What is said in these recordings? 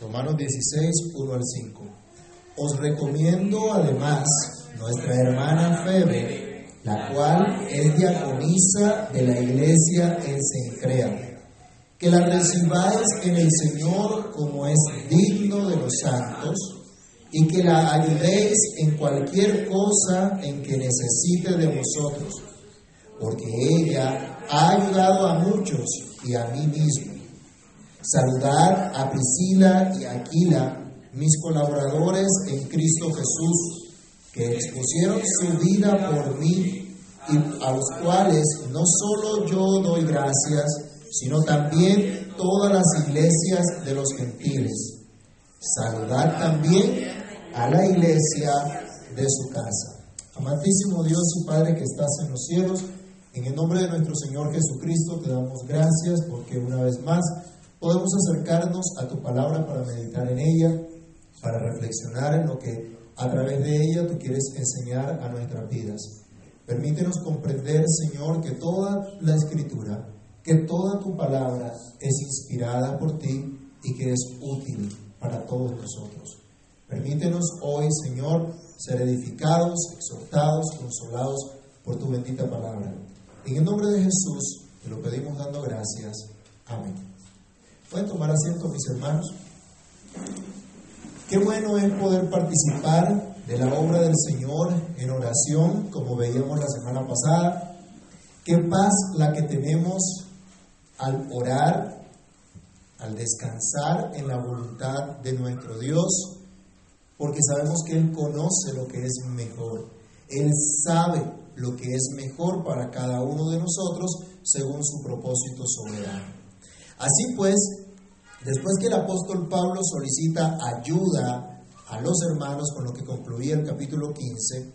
Romanos 16, 1 al 5. Os recomiendo además nuestra hermana Febe, la cual es diaconisa de la iglesia en Sencrea, que la recibáis en el Señor como es digno de los santos y que la ayudéis en cualquier cosa en que necesite de vosotros, porque ella ha ayudado a muchos y a mí mismo. Saludad a Priscila y Aquila, mis colaboradores en Cristo Jesús, que expusieron su vida por mí y a los cuales no solo yo doy gracias, sino también todas las iglesias de los gentiles. Saludad también a la iglesia de su casa. Amantísimo Dios y Padre que estás en los cielos, en el nombre de nuestro Señor Jesucristo te damos gracias porque una vez más podemos acercarnos a tu palabra para meditar en ella, para reflexionar en lo que a través de ella tú quieres enseñar a nuestras vidas. Permítenos comprender, Señor, que toda la escritura, que toda tu palabra es inspirada por ti y que es útil para todos nosotros. Permítenos hoy, Señor, ser edificados, exhortados, consolados por tu bendita palabra. En el nombre de Jesús te lo pedimos dando gracias. Amén. ¿Pueden tomar asiento, mis hermanos? Qué bueno es poder participar de la obra del Señor en oración, como veíamos la semana pasada. Qué paz la que tenemos al orar, al descansar en la voluntad de nuestro Dios porque sabemos que Él conoce lo que es mejor. Él sabe lo que es mejor para cada uno de nosotros según su propósito soberano. Así pues, después que el apóstol Pablo solicita ayuda a los hermanos con lo que concluía el capítulo 15,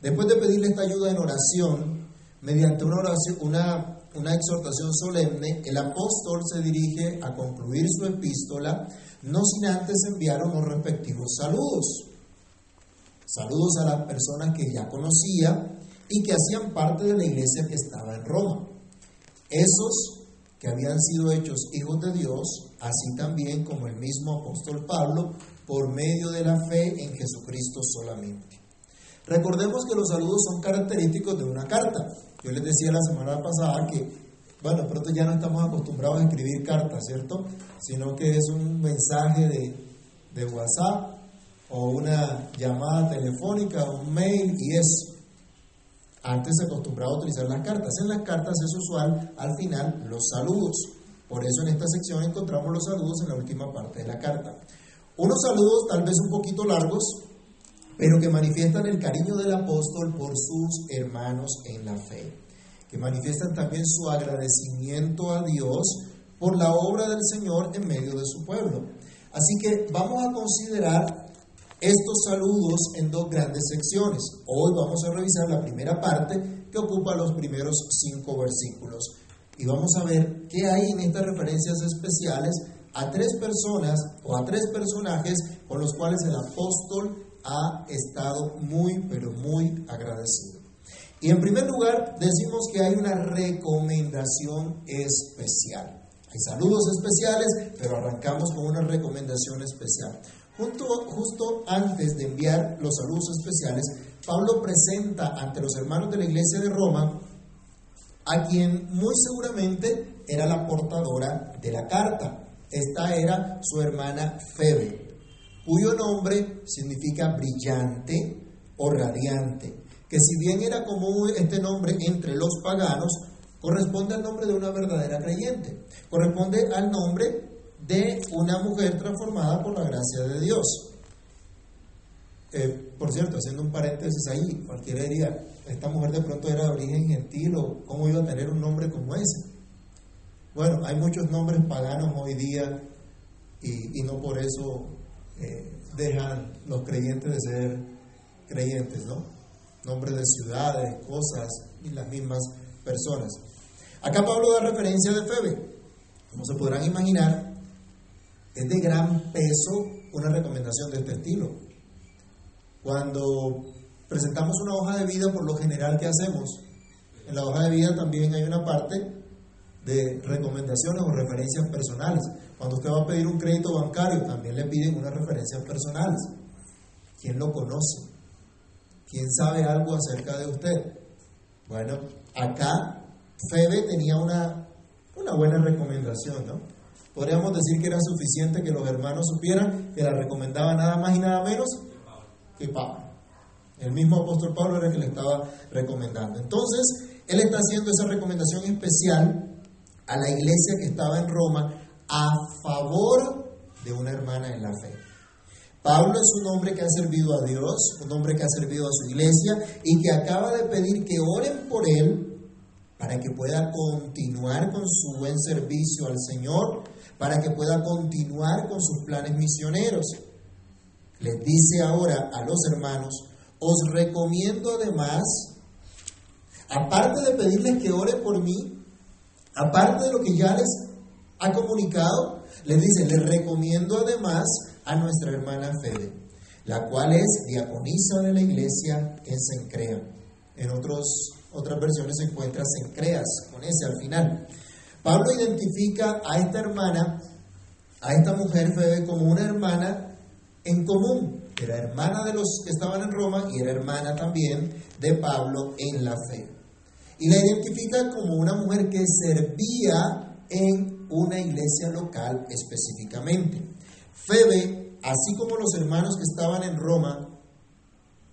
después de pedirle esta ayuda en oración, mediante una, oración, una, una exhortación solemne, el apóstol se dirige a concluir su epístola no sin antes enviar unos respectivos saludos. Saludos a las personas que ya conocía y que hacían parte de la iglesia que estaba en Roma. Esos que habían sido hechos hijos de Dios, así también como el mismo apóstol Pablo, por medio de la fe en Jesucristo solamente. Recordemos que los saludos son característicos de una carta. Yo les decía la semana pasada que bueno, pronto ya no estamos acostumbrados a escribir cartas, ¿cierto? Sino que es un mensaje de, WhatsApp o una llamada telefónica, un mail y eso. Antes se acostumbraba a utilizar las cartas. En las cartas es usual al final los saludos. Por eso en esta sección encontramos los saludos en la última parte de la carta. Unos saludos tal vez un poquito largos, pero que manifiestan el cariño del apóstol por sus hermanos en la fe que manifiestan también su agradecimiento a Dios por la obra del Señor en medio de su pueblo. Así que vamos a considerar estos saludos en dos grandes secciones. Hoy vamos a revisar la primera parte que ocupa los primeros cinco versículos. Y vamos a ver qué hay en estas referencias especiales a tres personas o a tres personajes con los cuales el apóstol ha estado muy, pero muy agradecido. Y en primer lugar, decimos que hay una recomendación especial. Hay saludos especiales, pero arrancamos con una recomendación especial. Justo antes de enviar los saludos especiales, Pablo presenta ante los hermanos de la iglesia de Roma a quien muy seguramente era la portadora de la carta. Esta era su hermana Febe, cuyo nombre significa brillante o radiante que si bien era común este nombre entre los paganos, corresponde al nombre de una verdadera creyente, corresponde al nombre de una mujer transformada por la gracia de Dios. Por cierto, haciendo un paréntesis ahí, cualquiera diría, esta mujer de pronto era de origen gentil o cómo iba a tener un nombre como ese. Bueno, hay muchos nombres paganos hoy día y, no por eso eh, dejan los creyentes de ser creyentes, ¿no? nombres de ciudades, cosas y las mismas personas. Acá Pablo da referencia de Febe. Como se podrán imaginar, es de gran peso una recomendación de este estilo. Cuando presentamos una hoja de vida, por lo general, ¿qué hacemos? En la hoja de vida también hay una parte de recomendaciones o referencias personales. Cuando usted va a pedir un crédito bancario, también le piden unas referencias personales. ¿Quién lo conoce? ¿Quién sabe algo acerca de usted? Bueno, acá Febe tenía una, una buena recomendación, ¿no? Podríamos decir que era suficiente que los hermanos supieran que la recomendaba nada más y nada menos que Pablo. El mismo apóstol Pablo era el que le estaba recomendando. Entonces, él está haciendo esa recomendación especial a la iglesia que estaba en Roma a favor de una hermana en la fe. Pablo es un hombre que ha servido a Dios, un hombre que ha servido a su iglesia y que acaba de pedir que oren por él para que pueda continuar con su buen servicio al Señor, para que pueda continuar con sus planes misioneros. Les dice ahora a los hermanos, os recomiendo además, aparte de pedirles que oren por mí, aparte de lo que ya les ha comunicado, les dice, les recomiendo además a nuestra hermana Fede, la cual es diaconisa de la iglesia en Sencrea. En otros, otras versiones se encuentra Sencreas, con ese al final. Pablo identifica a esta hermana, a esta mujer Fede, como una hermana en común. Era hermana de los que estaban en Roma y era hermana también de Pablo en la fe. Y la identifica como una mujer que servía en una iglesia local específicamente. Febe, así como los hermanos que estaban en Roma,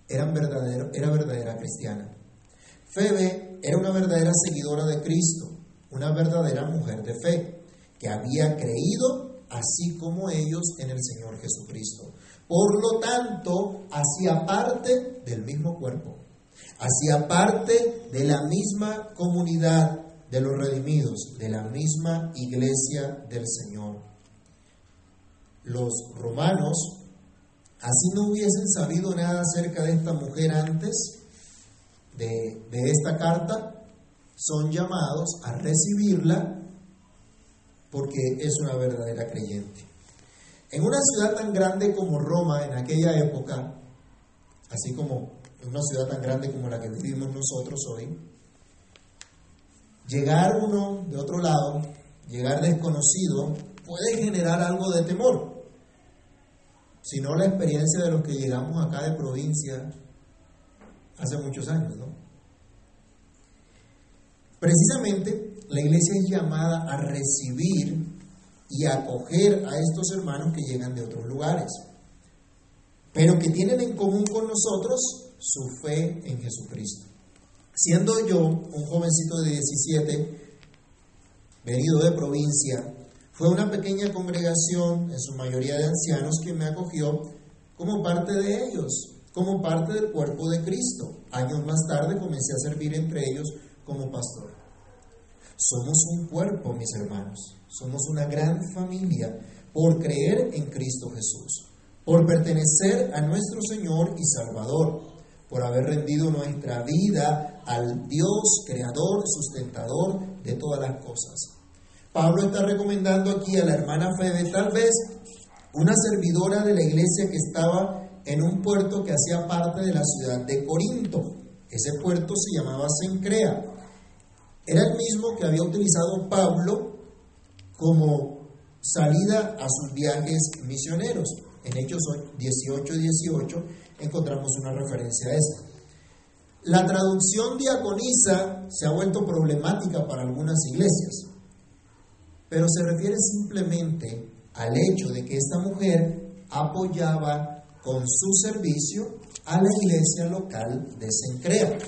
eran verdadero, era verdadera cristiana. Febe era una verdadera seguidora de Cristo, una verdadera mujer de fe, que había creído así como ellos en el Señor Jesucristo. Por lo tanto, hacía parte del mismo cuerpo, hacía parte de la misma comunidad de los redimidos, de la misma iglesia del Señor. Los romanos, así no hubiesen sabido nada acerca de esta mujer antes de, de esta carta, son llamados a recibirla porque es una verdadera creyente. En una ciudad tan grande como Roma en aquella época, así como en una ciudad tan grande como la que vivimos nosotros hoy, llegar uno de otro lado, llegar desconocido, puede generar algo de temor. Si no la experiencia de los que llegamos acá de provincia hace muchos años, ¿no? Precisamente la iglesia es llamada a recibir y acoger a estos hermanos que llegan de otros lugares, pero que tienen en común con nosotros su fe en Jesucristo. Siendo yo un jovencito de 17, venido de provincia, fue una pequeña congregación, en su mayoría de ancianos, que me acogió como parte de ellos, como parte del cuerpo de Cristo. Años más tarde comencé a servir entre ellos como pastor. Somos un cuerpo, mis hermanos. Somos una gran familia por creer en Cristo Jesús, por pertenecer a nuestro Señor y Salvador, por haber rendido nuestra vida al Dios creador, sustentador de todas las cosas. Pablo está recomendando aquí a la hermana Febe, tal vez una servidora de la iglesia que estaba en un puerto que hacía parte de la ciudad de Corinto. Ese puerto se llamaba Sencrea. Era el mismo que había utilizado Pablo como salida a sus viajes misioneros. En Hechos 18 y 18 encontramos una referencia a esta. La traducción diaconisa se ha vuelto problemática para algunas iglesias, pero se refiere simplemente al hecho de que esta mujer apoyaba con su servicio a la iglesia local de Sencrea,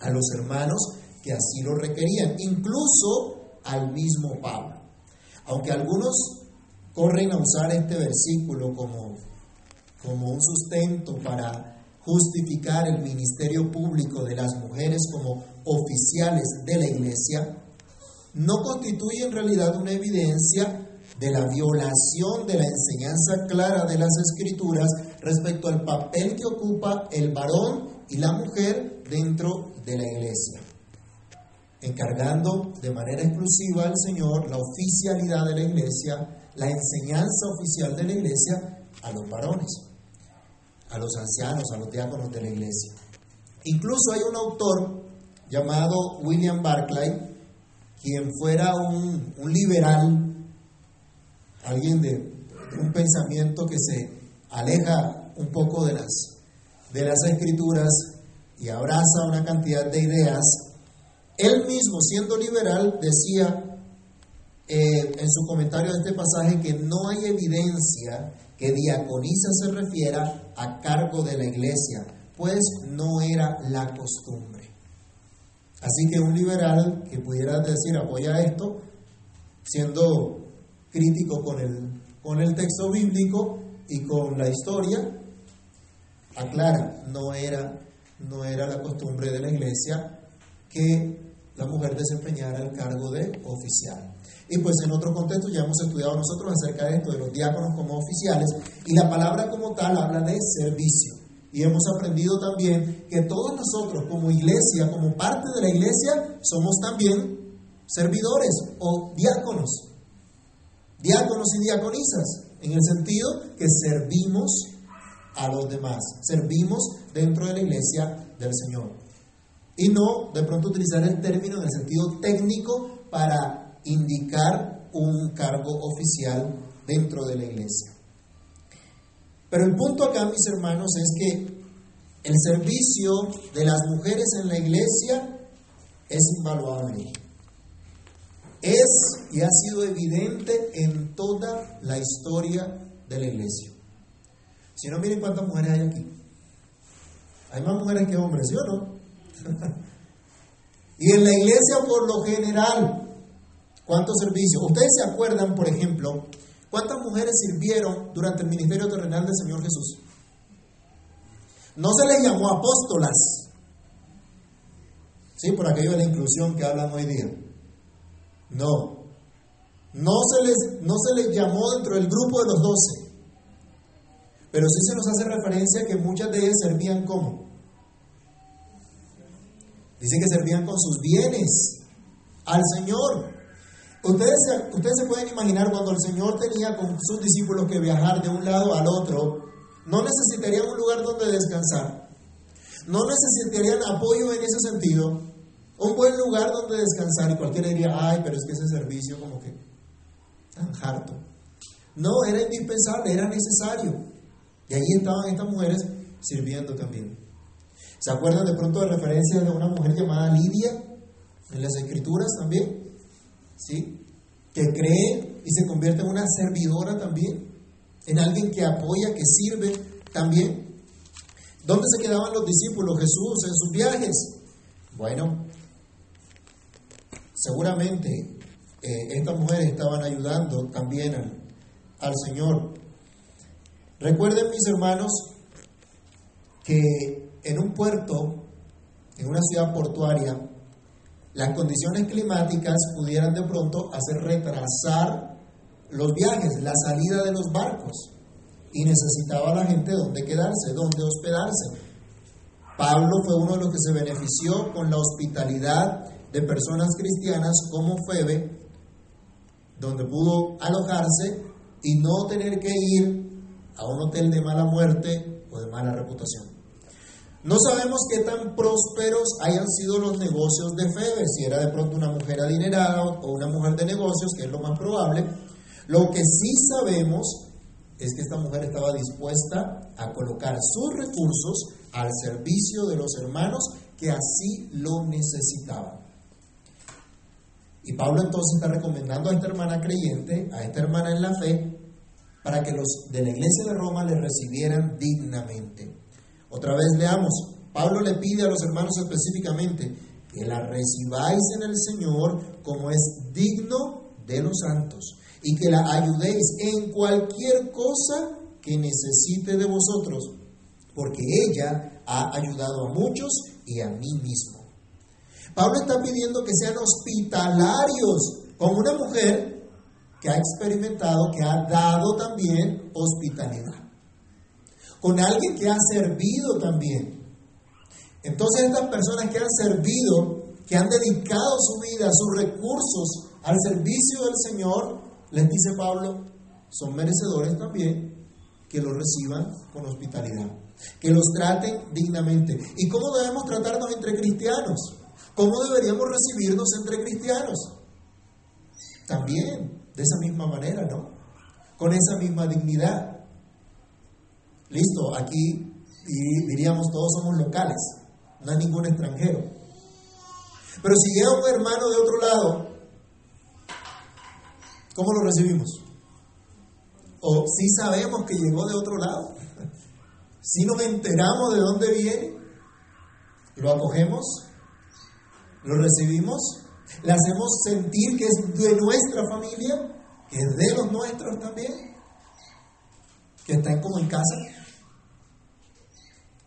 a los hermanos que así lo requerían, incluso al mismo Pablo. Aunque algunos corren a usar este versículo como, como un sustento para justificar el ministerio público de las mujeres como oficiales de la iglesia, no constituye en realidad una evidencia de la violación de la enseñanza clara de las escrituras respecto al papel que ocupa el varón y la mujer dentro de la iglesia encargando de manera exclusiva al Señor la oficialidad de la iglesia, la enseñanza oficial de la iglesia a los varones, a los ancianos, a los diáconos de la iglesia. Incluso hay un autor llamado William Barclay, quien fuera un, liberal alguien de un pensamiento que se aleja un poco de las, de las escrituras y abraza una cantidad de ideas, él mismo, siendo liberal, decía eh, en su comentario de este pasaje que no hay evidencia que diaconisa se refiera a cargo de la iglesia, pues no era la costumbre. Así que un liberal que pudiera decir apoya esto, siendo crítico con el, con el texto bíblico y con la historia, aclara, no era, no era la costumbre de la iglesia que la mujer desempeñara el cargo de oficial. Y pues en otro contexto ya hemos estudiado nosotros acerca de esto, de los diáconos como oficiales, y la palabra como tal habla de servicio. Y hemos aprendido también que todos nosotros como iglesia, como parte de la iglesia, somos también servidores o diáconos. Diáconos y diaconisas, en el sentido que servimos a los demás, servimos dentro de la iglesia del Señor. Y no de pronto utilizar el término en el sentido técnico para indicar un cargo oficial dentro de la iglesia. Pero el punto acá, mis hermanos, es que el servicio de las mujeres en la iglesia es invaluable. Es y ha sido evidente en toda la historia de la iglesia. Si no, miren cuántas mujeres hay aquí. Hay más mujeres que hombres, ¿sí o no? y en la iglesia por lo general, ¿cuántos servicios? Ustedes se acuerdan, por ejemplo, ¿Cuántas mujeres sirvieron durante el ministerio terrenal del Señor Jesús? No se les llamó apóstolas. Sí, por aquello de la inclusión que hablan hoy día. No. No se les, no se les llamó dentro del grupo de los doce. Pero sí se nos hace referencia que muchas de ellas servían como. Dice que servían con sus bienes al Señor. Ustedes ustedes se pueden imaginar cuando el Señor tenía con sus discípulos que viajar de un lado al otro, no necesitarían un lugar donde descansar, no necesitarían apoyo en ese sentido, un buen lugar donde descansar y cualquiera diría, ay, pero es que ese servicio como que tan harto. No, era indispensable, era necesario. Y ahí estaban estas mujeres sirviendo también. ¿Se acuerdan de pronto de referencias de una mujer llamada Lidia en las escrituras también? ¿sí? que cree y se convierte en una servidora también, en alguien que apoya, que sirve también. ¿Dónde se quedaban los discípulos Jesús en sus viajes? Bueno, seguramente eh, estas mujeres estaban ayudando también al, al Señor. Recuerden mis hermanos que en un puerto, en una ciudad portuaria, las condiciones climáticas pudieran de pronto hacer retrasar los viajes, la salida de los barcos. Y necesitaba la gente donde quedarse, donde hospedarse. Pablo fue uno de los que se benefició con la hospitalidad de personas cristianas como Febe, donde pudo alojarse y no tener que ir a un hotel de mala muerte o de mala reputación. No sabemos qué tan prósperos hayan sido los negocios de Febe, si era de pronto una mujer adinerada o una mujer de negocios, que es lo más probable. Lo que sí sabemos es que esta mujer estaba dispuesta a colocar sus recursos al servicio de los hermanos que así lo necesitaban. Y Pablo entonces está recomendando a esta hermana creyente, a esta hermana en la fe, para que los de la iglesia de Roma le recibieran dignamente. Otra vez leamos, Pablo le pide a los hermanos específicamente que la recibáis en el Señor como es digno de los santos y que la ayudéis en cualquier cosa que necesite de vosotros, porque ella ha ayudado a muchos y a mí mismo. Pablo está pidiendo que sean hospitalarios con una mujer que ha experimentado, que ha dado también hospitalidad con alguien que ha servido también. Entonces estas personas que han servido, que han dedicado su vida, sus recursos al servicio del Señor, les dice Pablo, son merecedores también que los reciban con hospitalidad, que los traten dignamente. ¿Y cómo debemos tratarnos entre cristianos? ¿Cómo deberíamos recibirnos entre cristianos? También, de esa misma manera, ¿no? con esa misma dignidad. Listo, aquí diríamos todos somos locales, no hay ningún extranjero. Pero si llega un hermano de otro lado, ¿cómo lo recibimos? O si sabemos que llegó de otro lado, si nos enteramos de dónde viene, lo acogemos, lo recibimos, le hacemos sentir que es de nuestra familia, que es de los nuestros también, que están como en casa.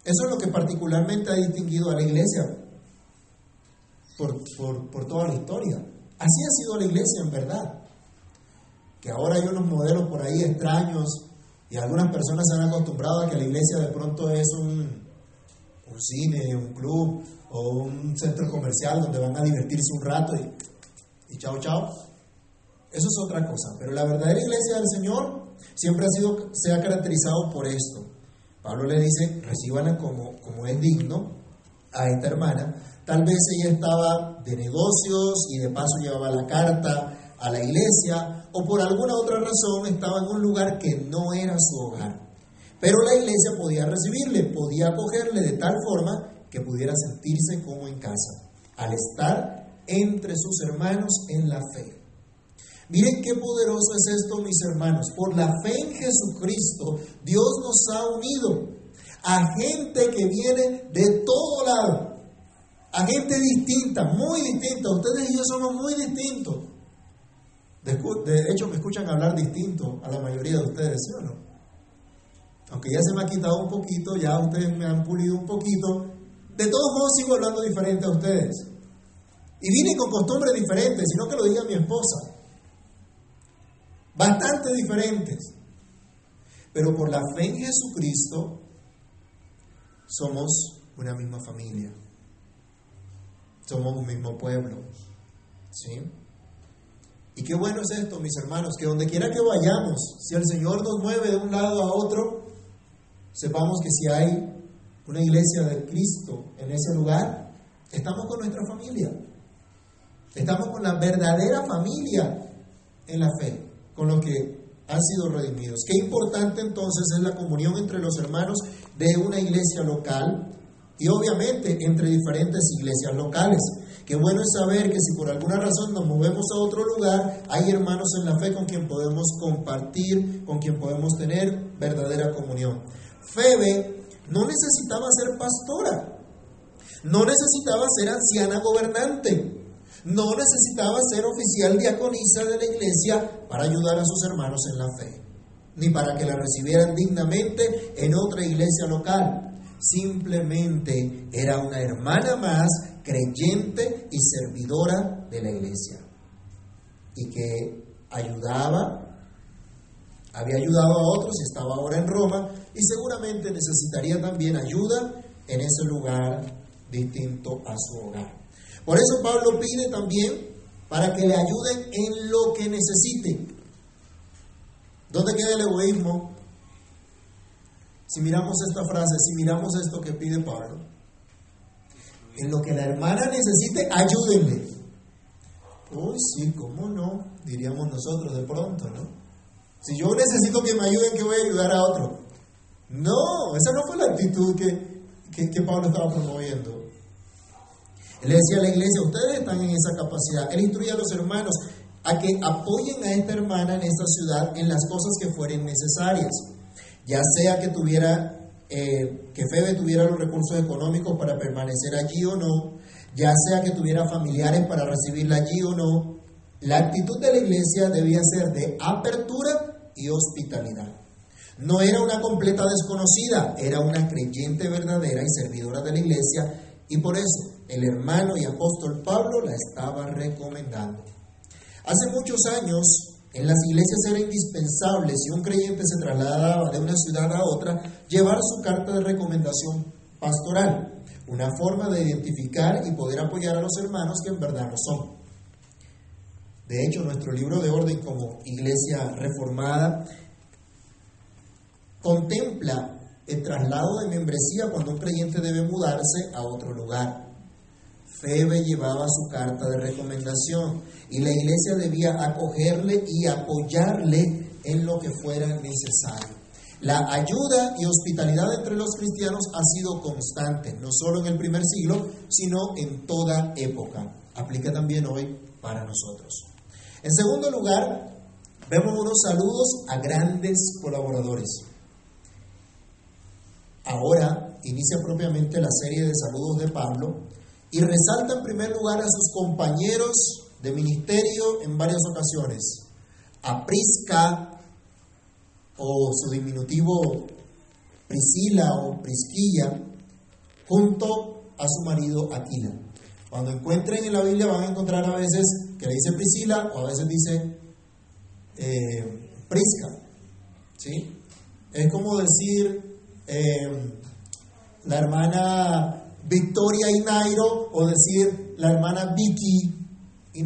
Eso es lo que particularmente ha distinguido a la iglesia por, por, toda la historia. Así ha sido la iglesia en verdad. Que ahora hay unos modelos por ahí extraños y algunas personas se han acostumbrado a que la iglesia de pronto es un, un cine, un club o un centro comercial donde van a divertirse un rato y, y chao, chao. Eso es otra cosa. Pero la verdadera iglesia del Señor siempre ha sido, se ha caracterizado por esto. Pablo le dice, recíbanla como, como es digno a esta hermana. Tal vez ella estaba de negocios y de paso llevaba la carta a la iglesia o por alguna otra razón estaba en un lugar que no era su hogar. Pero la iglesia podía recibirle, podía acogerle de tal forma que pudiera sentirse como en casa, al estar entre sus hermanos en la fe. Miren qué poderoso es esto, mis hermanos. Por la fe en Jesucristo, Dios nos ha unido a gente que viene de todo lado, a gente distinta, muy distinta. Ustedes y yo somos muy distintos. De, hecho, me escuchan hablar distinto a la mayoría de ustedes, ¿sí o no? Aunque ya se me ha quitado un poquito, ya ustedes me han pulido un poquito, de todos modos sigo hablando diferente a ustedes. Y vine con costumbres diferentes, sino que lo diga mi esposa bastante diferentes. Pero por la fe en Jesucristo somos una misma familia. Somos un mismo pueblo. ¿Sí? Y qué bueno es esto, mis hermanos, que donde quiera que vayamos, si el Señor nos mueve de un lado a otro, sepamos que si hay una iglesia de Cristo en ese lugar, estamos con nuestra familia. Estamos con la verdadera familia en la fe con los que han sido redimidos. Qué importante entonces es la comunión entre los hermanos de una iglesia local y obviamente entre diferentes iglesias locales. Qué bueno es saber que si por alguna razón nos movemos a otro lugar, hay hermanos en la fe con quien podemos compartir, con quien podemos tener verdadera comunión. Febe no necesitaba ser pastora, no necesitaba ser anciana gobernante, no necesitaba ser oficial diaconisa de la iglesia para ayudar a sus hermanos en la fe, ni para que la recibieran dignamente en otra iglesia local. Simplemente era una hermana más creyente y servidora de la iglesia y que ayudaba, había ayudado a otros y estaba ahora en Roma y seguramente necesitaría también ayuda en ese lugar distinto a su hogar. Por eso Pablo pide también para que le ayuden en lo que necesite. ¿Dónde queda el egoísmo? Si miramos esta frase, si miramos esto que pide Pablo, en lo que la hermana necesite, ayúdenle. Uy, sí, ¿cómo no? Diríamos nosotros de pronto, ¿no? Si yo necesito que me ayuden, ¿qué voy a ayudar a otro? No, esa no fue la actitud que, que Pablo estaba promoviendo. Él decía a la iglesia, ustedes están en esa capacidad. Él instruye a los hermanos a que apoyen a esta hermana en esta ciudad en las cosas que fueren necesarias. Ya sea que tuviera, eh, que Febe tuviera los recursos económicos para permanecer allí o no, ya sea que tuviera familiares para recibirla allí o no, la actitud de la iglesia debía ser de apertura y hospitalidad. No era una completa desconocida, era una creyente verdadera y servidora de la iglesia y por eso el hermano y apóstol Pablo la estaba recomendando. Hace muchos años en las iglesias era indispensable, si un creyente se trasladaba de una ciudad a otra, llevar su carta de recomendación pastoral, una forma de identificar y poder apoyar a los hermanos que en verdad no son. De hecho, nuestro libro de orden como iglesia reformada contempla el traslado de membresía cuando un creyente debe mudarse a otro lugar. Febe llevaba su carta de recomendación y la iglesia debía acogerle y apoyarle en lo que fuera necesario. La ayuda y hospitalidad entre los cristianos ha sido constante, no solo en el primer siglo, sino en toda época. Aplica también hoy para nosotros. En segundo lugar, vemos unos saludos a grandes colaboradores. Ahora inicia propiamente la serie de saludos de Pablo y resalta en primer lugar a sus compañeros de ministerio en varias ocasiones. A Prisca, o su diminutivo Priscila o Prisquilla, junto a su marido Aquila. Cuando encuentren en la Biblia van a encontrar a veces que le dice Priscila o a veces dice eh, Prisca. ¿sí? Es como decir eh, la hermana Victoria y o decir la hermana Vicky y.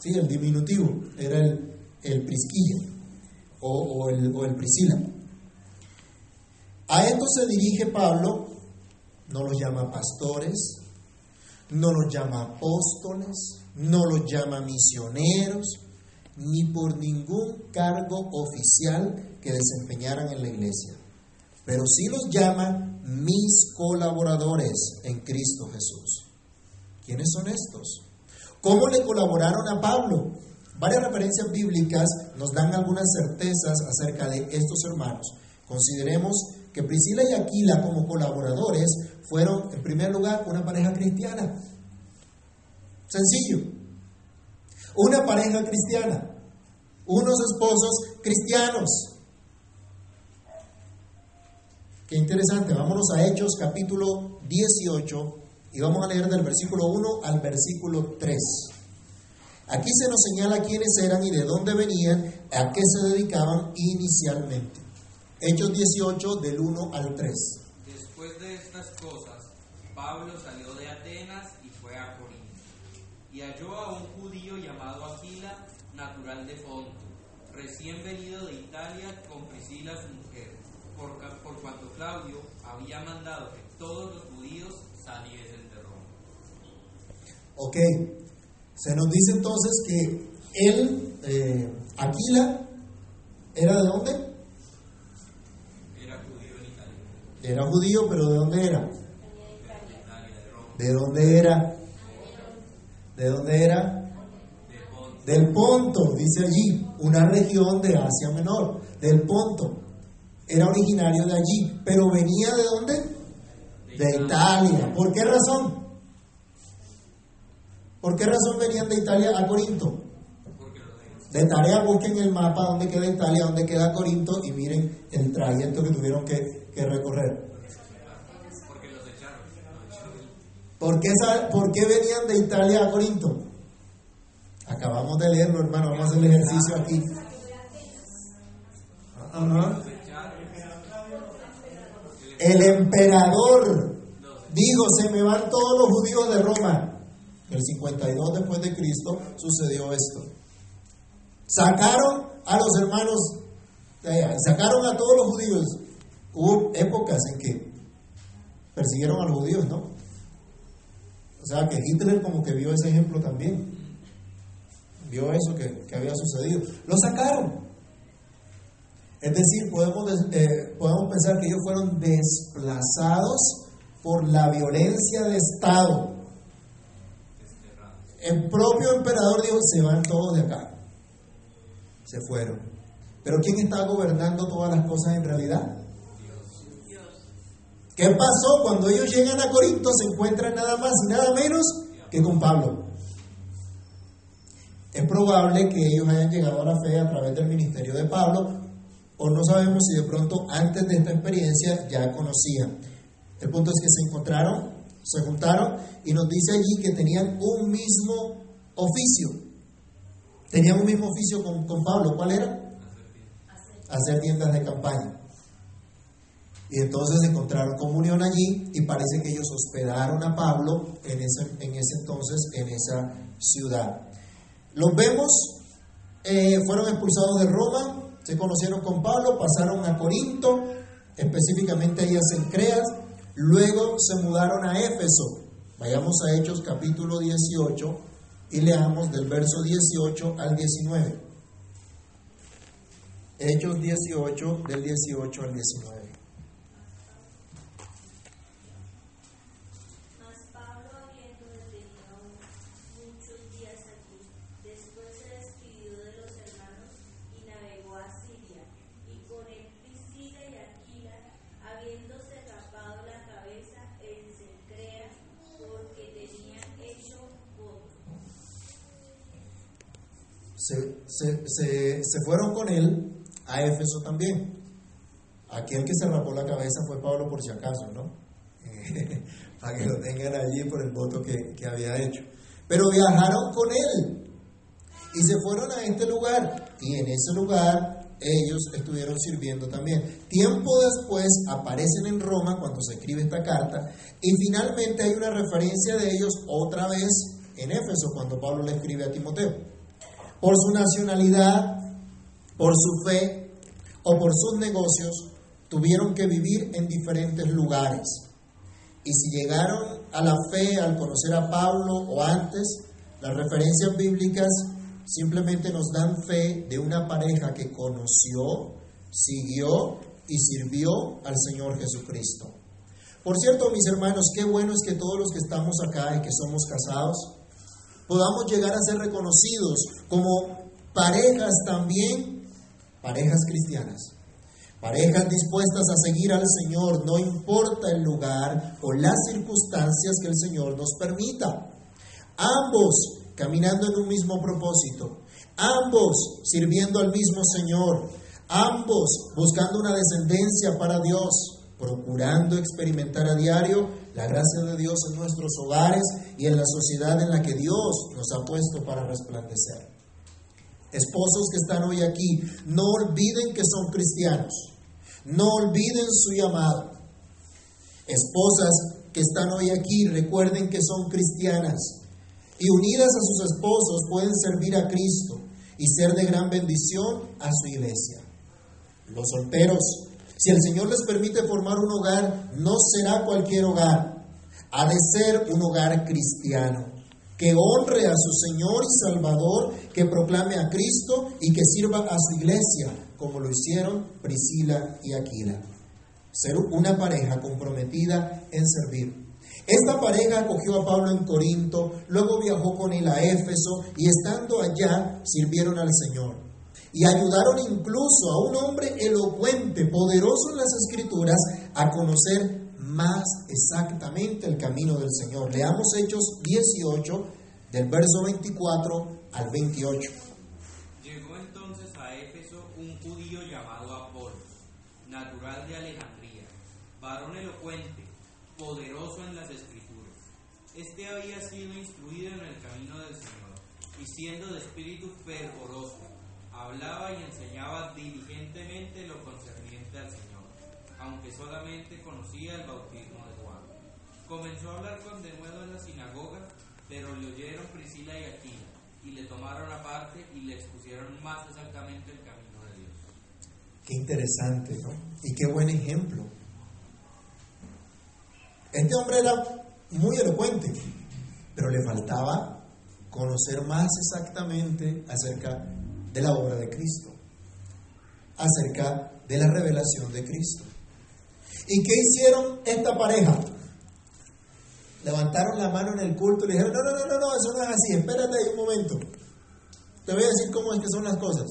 ¿Sí? El diminutivo era el, el Prisquilla o, el, o el. A esto se dirige Pablo, no los llama pastores, no los llama apóstoles, no los llama misioneros, ni por ningún cargo oficial que desempeñaran en la iglesia, pero sí los llama mis colaboradores en Cristo Jesús. ¿Quiénes son estos? ¿Cómo le colaboraron a Pablo? Varias referencias bíblicas nos dan algunas certezas acerca de estos hermanos. Consideremos que Priscila y Aquila como colaboradores fueron, en primer lugar, una pareja cristiana. Sencillo. Una pareja cristiana. Unos esposos cristianos. Qué interesante. Vámonos a Hechos capítulo 18 y vamos a leer del versículo 1 al versículo 3. Aquí se nos señala quiénes eran y de dónde venían, a qué se dedicaban inicialmente. Hechos 18 del 1 al 3. Después de estas cosas, Pablo salió de Atenas y fue a Corinto. Y halló a un judío llamado Aquila, natural de Ponto, recién venido de Italia con Priscila su mujer, por, por cuanto Claudio había mandado que todos los judíos saliesen de Roma. Ok, se nos dice entonces que él, eh, Aquila, ¿era de dónde? Era judío en Italia. Era judío, pero ¿de dónde era? ¿De dónde era? ¿De dónde era? Del Ponto, dice allí, una región de Asia Menor, del Ponto. Era originario de allí, pero venía de dónde? De Italia. ¿Por qué razón? ¿Por qué razón venían de Italia a Corinto? De tarea busquen el mapa dónde queda Italia, dónde queda Corinto y miren el trayecto que tuvieron que, recorrer. ¿Por qué, ¿Por qué venían de Italia a Corinto? Acabamos de leerlo, hermano. Vamos a hacer el ejercicio aquí. El emperador dijo, se me van todos los judíos de Roma. El 52 después de Cristo sucedió esto. Sacaron a los hermanos, sacaron a todos los judíos. Hubo épocas en que persiguieron a los judíos, ¿no? O sea que Hitler como que vio ese ejemplo también. Vio eso que, había sucedido. Lo sacaron. Es decir, podemos, eh, podemos pensar que ellos fueron desplazados por la violencia de Estado el propio emperador dijo, se van todos de acá. Se fueron. Pero ¿quién está gobernando todas las cosas en realidad? ¿Qué pasó? Cuando ellos llegan a Corinto se encuentran nada más y nada menos que con Pablo. Es probable que ellos hayan llegado a la fe a través del ministerio de Pablo, o no sabemos si de pronto antes de esta experiencia ya conocían. El punto es que se encontraron se juntaron y nos dice allí que tenían un mismo oficio. Tenían un mismo oficio con, Pablo. ¿Cuál era? Hacer tiendas de campaña. Y entonces encontraron comunión allí y parece que ellos hospedaron a Pablo en ese, en ese entonces, en esa ciudad. Los vemos, eh, fueron expulsados de Roma, se conocieron con Pablo, pasaron a Corinto, específicamente a Cencreas, Luego se mudaron a Éfeso. Vayamos a Hechos capítulo 18 y leamos del verso 18 al 19. Hechos 18, del 18 al 19. Se, se- se- fueron con él a Éfeso también. Aquí el que se rapó la cabeza fue Pablo por si acaso, ¿no? Para que lo tengan allí por el voto que, que había hecho. Pero viajaron con él y se fueron a este lugar. Y en ese lugar ellos estuvieron sirviendo también. Tiempo después aparecen en Roma cuando se escribe esta carta. Y finalmente hay una referencia de ellos otra vez en Éfeso cuando Pablo le escribe a Timoteo. Por su nacionalidad, por su fe o por sus negocios, tuvieron que vivir en diferentes lugares. Y si llegaron a la fe al conocer a Pablo o antes, las referencias bíblicas simplemente nos dan fe de una pareja que conoció, siguió y sirvió al Señor Jesucristo. Por cierto, mis hermanos, qué bueno es que todos los que estamos acá y que somos casados, podamos llegar a ser reconocidos como parejas también, parejas cristianas. Parejas dispuestas a seguir al Señor, no importa el lugar o las circunstancias que el Señor nos permita. Ambos caminando en un mismo propósito, ambos sirviendo al mismo Señor, ambos buscando una descendencia para Dios, procurando experimentar a diario la gracia de Dios en nuestros hogares y en la sociedad en la que Dios nos ha puesto para resplandecer. Esposos que están hoy aquí, no olviden que son cristianos. No olviden su llamado. Esposas que están hoy aquí, recuerden que son cristianas. Y unidas a sus esposos pueden servir a Cristo y ser de gran bendición a su iglesia. Los solteros, si el Señor les permite formar un hogar, no será cualquier hogar. Ha de ser un hogar cristiano que honre a su Señor y Salvador, que proclame a Cristo y que sirva a su iglesia, como lo hicieron Priscila y Aquila. Ser una pareja comprometida en servir. Esta pareja acogió a Pablo en Corinto, luego viajó con él a Éfeso y estando allá sirvieron al Señor. Y ayudaron incluso a un hombre elocuente, poderoso en las escrituras, a conocer más exactamente el camino del Señor. Leamos Hechos 18, del verso 24 al 28. Llegó entonces a Éfeso un judío llamado Apolos, natural de Alejandría, varón elocuente, poderoso en las escrituras. Este había sido instruido en el camino del Señor, y siendo de espíritu fervoroso, hablaba y enseñaba diligentemente lo concerniente al Señor, aunque solamente conocía el bautismo de Juan. Comenzó a hablar con denuedo en la sinagoga, pero le oyeron Priscila y Aquila, y le tomaron aparte y le expusieron más exactamente el camino de Dios. Qué interesante, ¿no? Y qué buen ejemplo. Este hombre era muy elocuente, pero le faltaba conocer más exactamente acerca de la obra de Cristo, acerca de la revelación de Cristo. ¿Y qué hicieron esta pareja? Levantaron la mano en el culto y dijeron, no, no, no, no, no, eso no es así, espérate ahí un momento. Te voy a decir cómo es que son las cosas.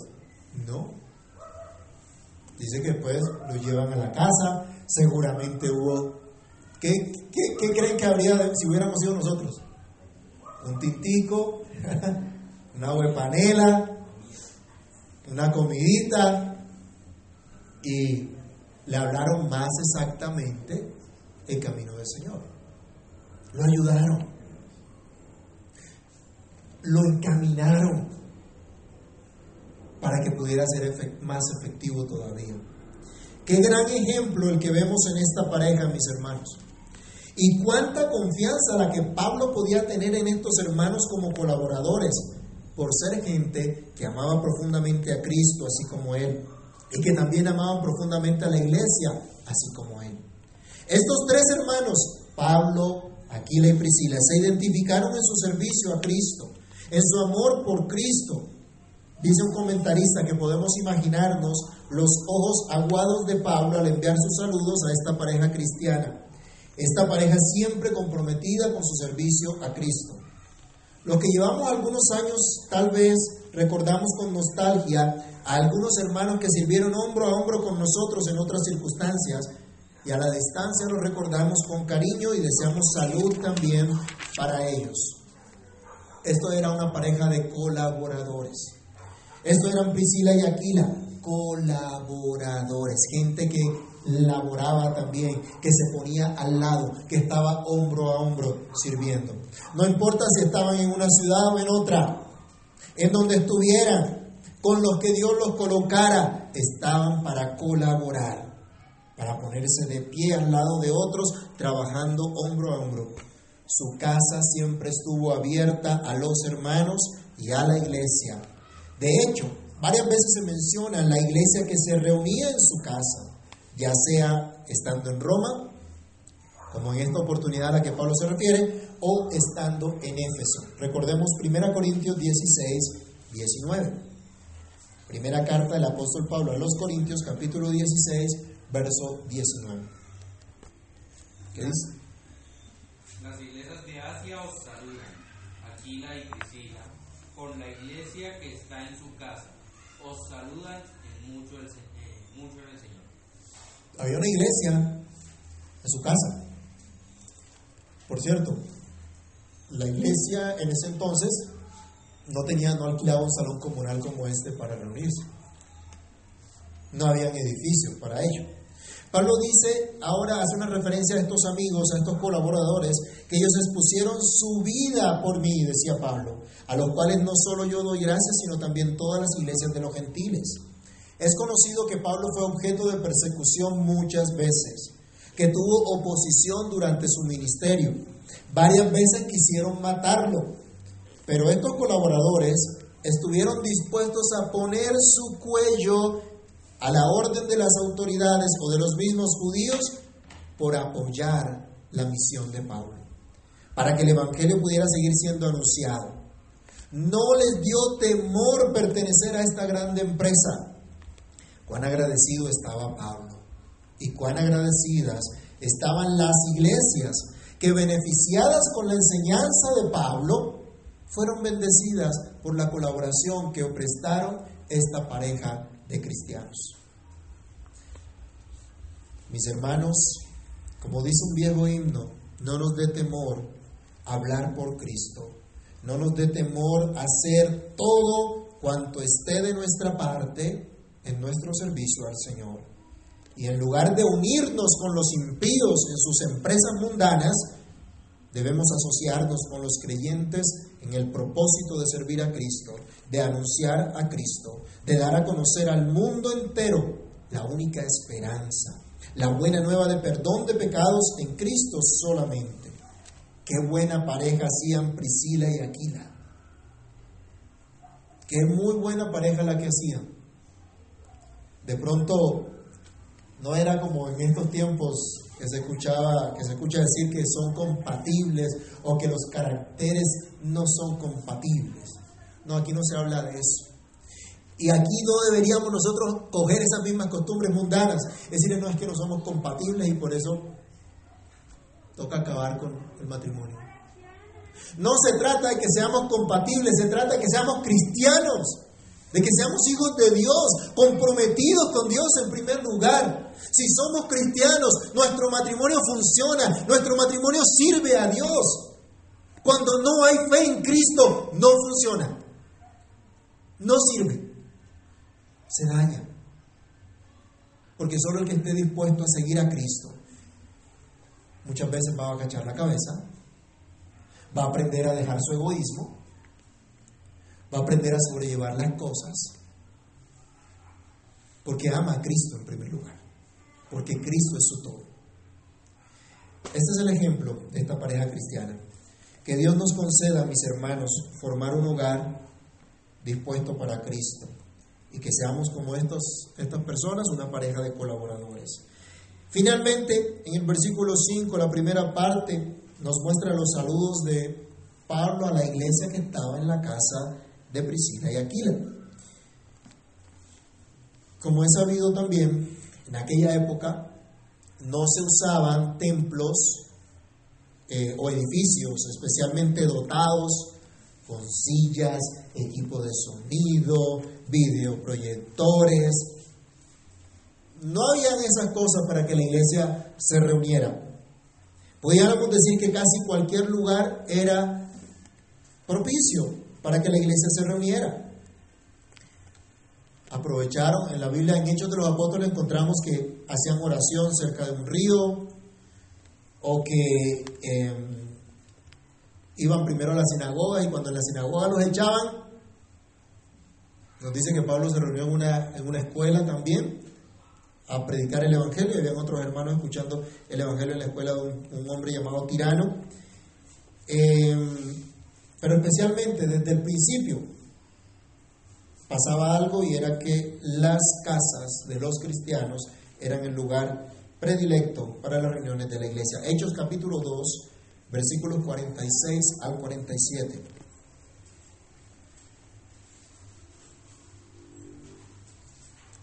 No. Dice que después lo llevan a la casa, seguramente hubo... ¿Qué, qué, creen que habría si hubiéramos sido nosotros? Un tintico, una huepanela, una comidita y le hablaron más exactamente el camino del Señor. Lo ayudaron, lo encaminaron para que pudiera ser más efectivo todavía. Qué gran ejemplo el que vemos en esta pareja, mis hermanos. Y cuánta confianza la que Pablo podía tener en estos hermanos como colaboradores, por ser gente que amaba profundamente a Cristo, así como Él, y que también amaban profundamente a la iglesia, así como Él. Estos tres hermanos, Pablo, Aquila y Priscila, se identificaron en su servicio a Cristo, en su amor por Cristo, Dice un comentarista que podemos imaginarnos los ojos aguados de Pablo al enviar sus saludos a esta pareja cristiana. Esta pareja siempre comprometida con su servicio a Cristo. Lo que llevamos algunos años, tal vez recordamos con nostalgia a algunos hermanos que sirvieron hombro a hombro con nosotros en otras circunstancias y a la distancia los recordamos con cariño y deseamos salud también para ellos. Esto era una pareja de colaboradores. Esto eran Priscila y Aquila, colaboradores, gente que laboraba también, que se ponía al lado, que estaba hombro a hombro sirviendo. No importa si estaban en una ciudad o en otra, en donde estuvieran, con los que Dios los colocara, estaban para colaborar, para ponerse de pie al lado de otros, trabajando hombro a hombro. Su casa siempre estuvo abierta a los hermanos y a la iglesia. De hecho, varias veces se menciona la iglesia que se reunía en su casa, ya sea estando en Roma, como en esta oportunidad a la que Pablo se refiere, o estando en Éfeso. Recordemos 1 Corintios 16, 19. Primera carta del apóstol Pablo a los Corintios, capítulo 16, verso 19. ¿Qué dice? Las iglesias de Asia os saludan, Aquila y Priscila, con la iglesia que está en su casa. Os saludan en mucho, el, eh, el Señor. Había una iglesia en su casa. Por cierto, la iglesia en ese entonces no tenía, no alquilaba un salón comunal como este para reunirse. No habían edificios para ello. Pablo dice, ahora hace una referencia a estos amigos, a estos colaboradores, que ellos expusieron su vida por mí, decía Pablo, a los cuales no solo yo doy gracias, sino también todas las iglesias de los gentiles. Es conocido que Pablo fue objeto de persecución muchas veces, que tuvo oposición durante su ministerio. Varias veces quisieron matarlo, pero estos colaboradores estuvieron dispuestos a poner su cuello a la orden de las autoridades o de los mismos judíos por apoyar la misión de Pablo, para que el Evangelio pudiera seguir siendo anunciado. No les dio temor pertenecer a esta grande empresa. Cuán agradecido estaba Pablo y cuán agradecidas estaban las iglesias que beneficiadas con la enseñanza de Pablo fueron bendecidas por la colaboración que prestaron esta pareja de cristianos. Mis hermanos, como dice un viejo himno, no nos dé temor hablar por Cristo, no nos dé temor hacer todo cuanto esté de nuestra parte en nuestro servicio al Señor. Y en lugar de unirnos con los impíos en sus empresas mundanas, debemos asociarnos con los creyentes en el propósito de servir a Cristo, de anunciar a Cristo, de dar a conocer al mundo entero la única esperanza, la buena nueva de perdón de pecados en Cristo solamente. Qué buena pareja hacían Priscila y Aquila. Qué muy buena pareja la que hacían. De pronto no era como en estos tiempos que se escuchaba, que se escucha decir que son compatibles o que los caracteres no son compatibles. No, aquí no se habla de eso. Y aquí no deberíamos nosotros coger esas mismas costumbres mundanas, decirle no es que no somos compatibles y por eso toca acabar con el matrimonio. No se trata de que seamos compatibles, se trata de que seamos cristianos, de que seamos hijos de Dios, comprometidos con Dios en primer lugar. Si somos cristianos, nuestro matrimonio funciona, nuestro matrimonio sirve a Dios. Cuando no hay fe en Cristo, no funciona, no sirve, se daña. Porque solo el que esté dispuesto a seguir a Cristo, muchas veces va a agachar la cabeza, va a aprender a dejar su egoísmo, va a aprender a sobrellevar las cosas, porque ama a Cristo en primer lugar, porque Cristo es su todo. Este es el ejemplo de esta pareja cristiana. Que Dios nos conceda, mis hermanos, formar un hogar dispuesto para Cristo y que seamos como estos, estas personas, una pareja de colaboradores. Finalmente, en el versículo 5, la primera parte nos muestra los saludos de Pablo a la iglesia que estaba en la casa de Priscila y Aquila. como es sabido también, en aquella época no se usaban templos eh, o edificios especialmente dotados con sillas, equipo de sonido, videoproyectores. No habían esas cosas para que la iglesia se reuniera. Podríamos decir que casi cualquier lugar era propicio para que la iglesia se reuniera. Aprovecharon, en la Biblia, en Hechos de los Apóstoles, encontramos que hacían oración cerca de un río o que em, iban primero a la sinagoga y cuando en la sinagoga los echaban, nos dice que Pablo se reunió en una, en una escuela también a predicar el Evangelio y habían otros hermanos escuchando el Evangelio en la escuela de un, hombre llamado Tirano. Em, pero especialmente desde el principio pasaba algo y era que las casas de los cristianos eran el lugar predilecto para las reuniones de la iglesia. Hechos capítulo 2, versículos 46 al 47.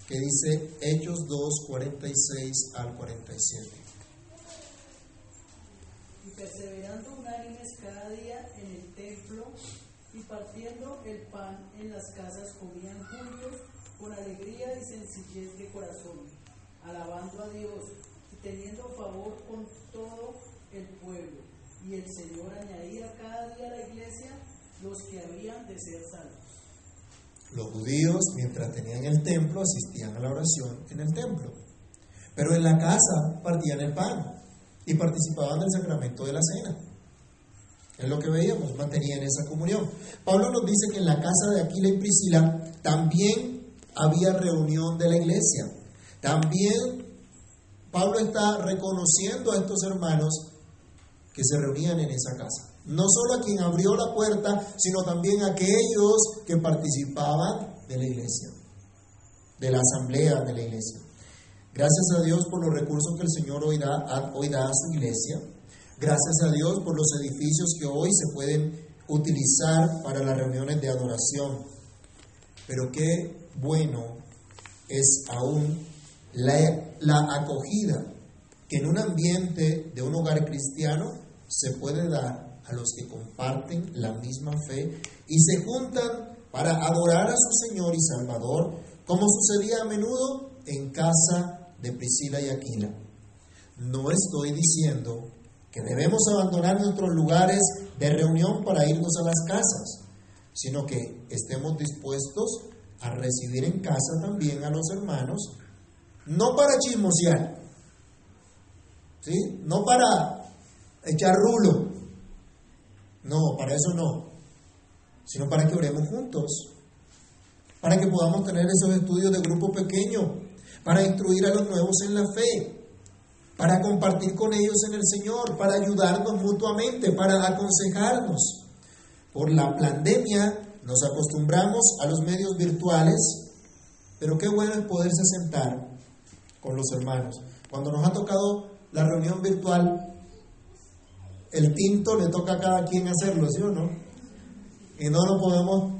Que dice Hechos 2, 46 al 47. Y perseverando unánimes cada día en templo y partiendo el pan en las casas comían juntos con alegría y sencillez de corazón, alabando a Dios y teniendo favor con todo el pueblo. Y el Señor añadía cada día a la iglesia los que habían de ser salvos. Los judíos, mientras tenían el templo, asistían a la oración en el templo. Pero en la casa partían el pan y participaban del sacramento de la cena. Es lo que veíamos, mantenían esa comunión. Pablo nos dice que en la casa de Aquila y Priscila también había reunión de la iglesia. También Pablo está reconociendo a estos hermanos que se reunían en esa casa. No solo a quien abrió la puerta, sino también a aquellos que participaban de la iglesia, de la asamblea de la iglesia. Gracias a Dios por los recursos que el Señor hoy da, hoy da a su iglesia. Gracias a Dios por los edificios que hoy se pueden utilizar para las reuniones de adoración. Pero qué bueno es aún la, acogida que en un ambiente de un hogar cristiano se puede dar a los que comparten la misma fe y se juntan para adorar a su Señor y Salvador, como sucedía a menudo en casa de Priscila y Aquila. No estoy diciendo que debemos abandonar nuestros lugares de reunión para irnos a las casas, sino que estemos dispuestos a recibir en casa también a los hermanos, no para chismosear, ¿sí? no para echar rulo, no, para eso no, sino para que oremos juntos, para que podamos tener esos estudios de grupo pequeño, para instruir a los nuevos en la fe, para compartir con ellos en el Señor, para ayudarnos mutuamente, para aconsejarnos. Por la pandemia nos acostumbramos a los medios virtuales, pero qué bueno es poderse sentar con los hermanos. Cuando nos ha tocado la reunión virtual, el tinto le toca a cada quien hacerlo, ¿sí o no? Y no lo podemos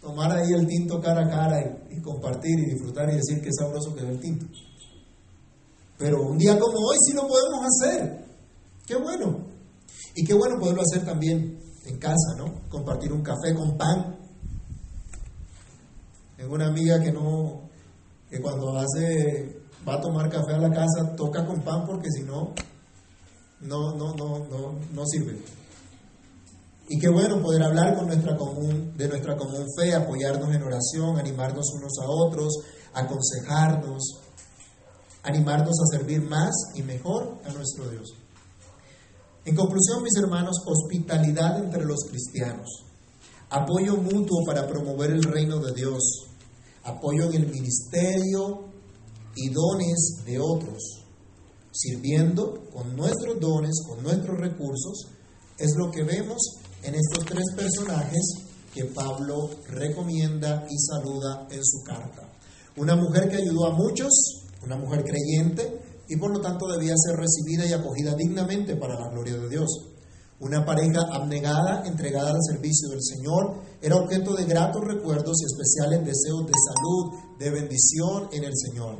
tomar ahí el tinto cara a cara y, compartir y disfrutar y decir que sabroso quedó el tinto. Pero un día como hoy sí lo podemos hacer. Qué bueno. Y qué bueno poderlo hacer también en casa, ¿no? Compartir un café con pan. Tengo una amiga que no, que cuando hace, va a tomar café a la casa, toca con pan porque si no, no, no, no, no, no sirve. Y qué bueno poder hablar con nuestra común, de nuestra común fe, apoyarnos en oración, animarnos unos a otros, aconsejarnos, animarnos a servir más y mejor a nuestro Dios. En conclusión, mis hermanos, hospitalidad entre los cristianos, apoyo mutuo para promover el reino de Dios, apoyo en el ministerio y dones de otros, sirviendo con nuestros dones, con nuestros recursos, es lo que vemos en estos tres personajes que Pablo recomienda y saluda en su carta. Una mujer que ayudó a muchos, una mujer creyente y por lo tanto debía ser recibida y acogida dignamente para la gloria de Dios. Una pareja abnegada, entregada al servicio del Señor, era objeto de gratos recuerdos y especiales deseos de salud, de bendición en el Señor.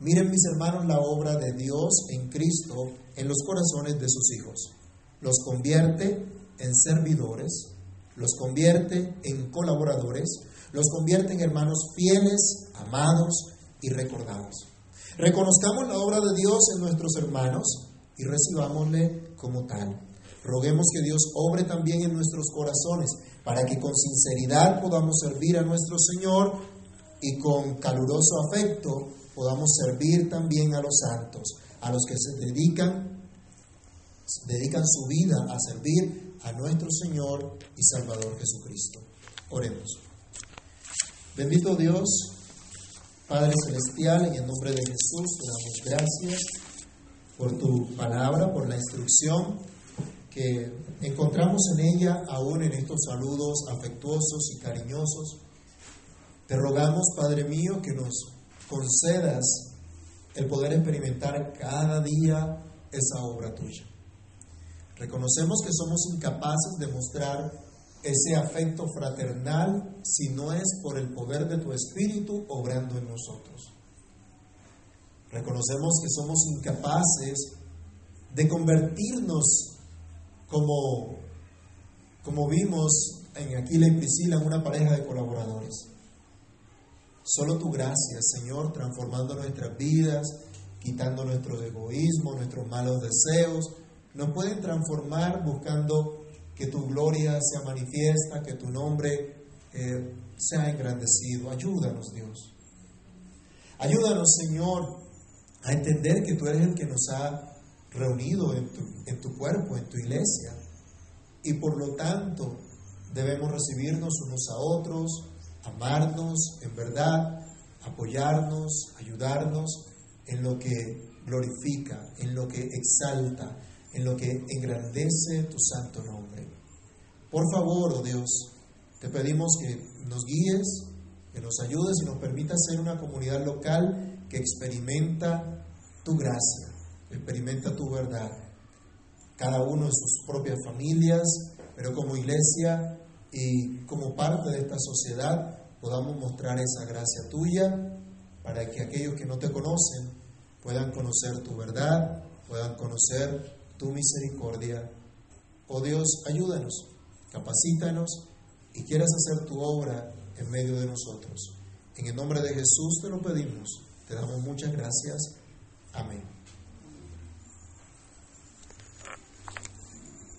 Miren mis hermanos la obra de Dios en Cristo en los corazones de sus hijos. Los convierte en servidores, los convierte en colaboradores, los convierte en hermanos fieles, amados y recordados. Reconozcamos la obra de Dios en nuestros hermanos y recibámosle como tal. Roguemos que Dios obre también en nuestros corazones para que con sinceridad podamos servir a nuestro Señor y con caluroso afecto podamos servir también a los santos, a los que se dedican, dedican su vida a servir a nuestro Señor y Salvador Jesucristo. Oremos. Bendito Dios, Padre Celestial, en nombre de Jesús te damos gracias por tu palabra, por la instrucción que encontramos en ella aún en estos saludos afectuosos y cariñosos. Te rogamos, Padre mío, que nos concedas el poder experimentar cada día esa obra tuya. Reconocemos que somos incapaces de mostrar ese afecto fraternal si no es por el poder de tu Espíritu obrando en nosotros. Reconocemos que somos incapaces de convertirnos como, como vimos en Aquila y Priscila, en una pareja de colaboradores. Solo tu gracia, Señor, transformando nuestras vidas, quitando nuestro egoísmo, nuestros malos deseos, nos pueden transformar buscando que tu gloria sea manifiesta, que tu nombre eh, sea engrandecido. Ayúdanos, Dios. Ayúdanos, Señor, a entender que tú eres el que nos ha reunido en tu, en tu cuerpo, en tu iglesia. Y por lo tanto debemos recibirnos unos a otros, amarnos en verdad, apoyarnos, ayudarnos en lo que glorifica, en lo que exalta, en lo que engrandece tu santo nombre. Por favor, oh Dios, te pedimos que nos guíes, que nos ayudes y nos permitas ser una comunidad local que experimenta tu gracia, experimenta tu verdad, cada uno en sus propias familias, pero como iglesia y como parte de esta sociedad podamos mostrar esa gracia tuya para que aquellos que no te conocen puedan conocer tu verdad, puedan conocer tu misericordia. Oh Dios, ayúdanos, capacítanos y quieras hacer tu obra en medio de nosotros. En el nombre de Jesús te lo pedimos. Te damos muchas gracias. Amén.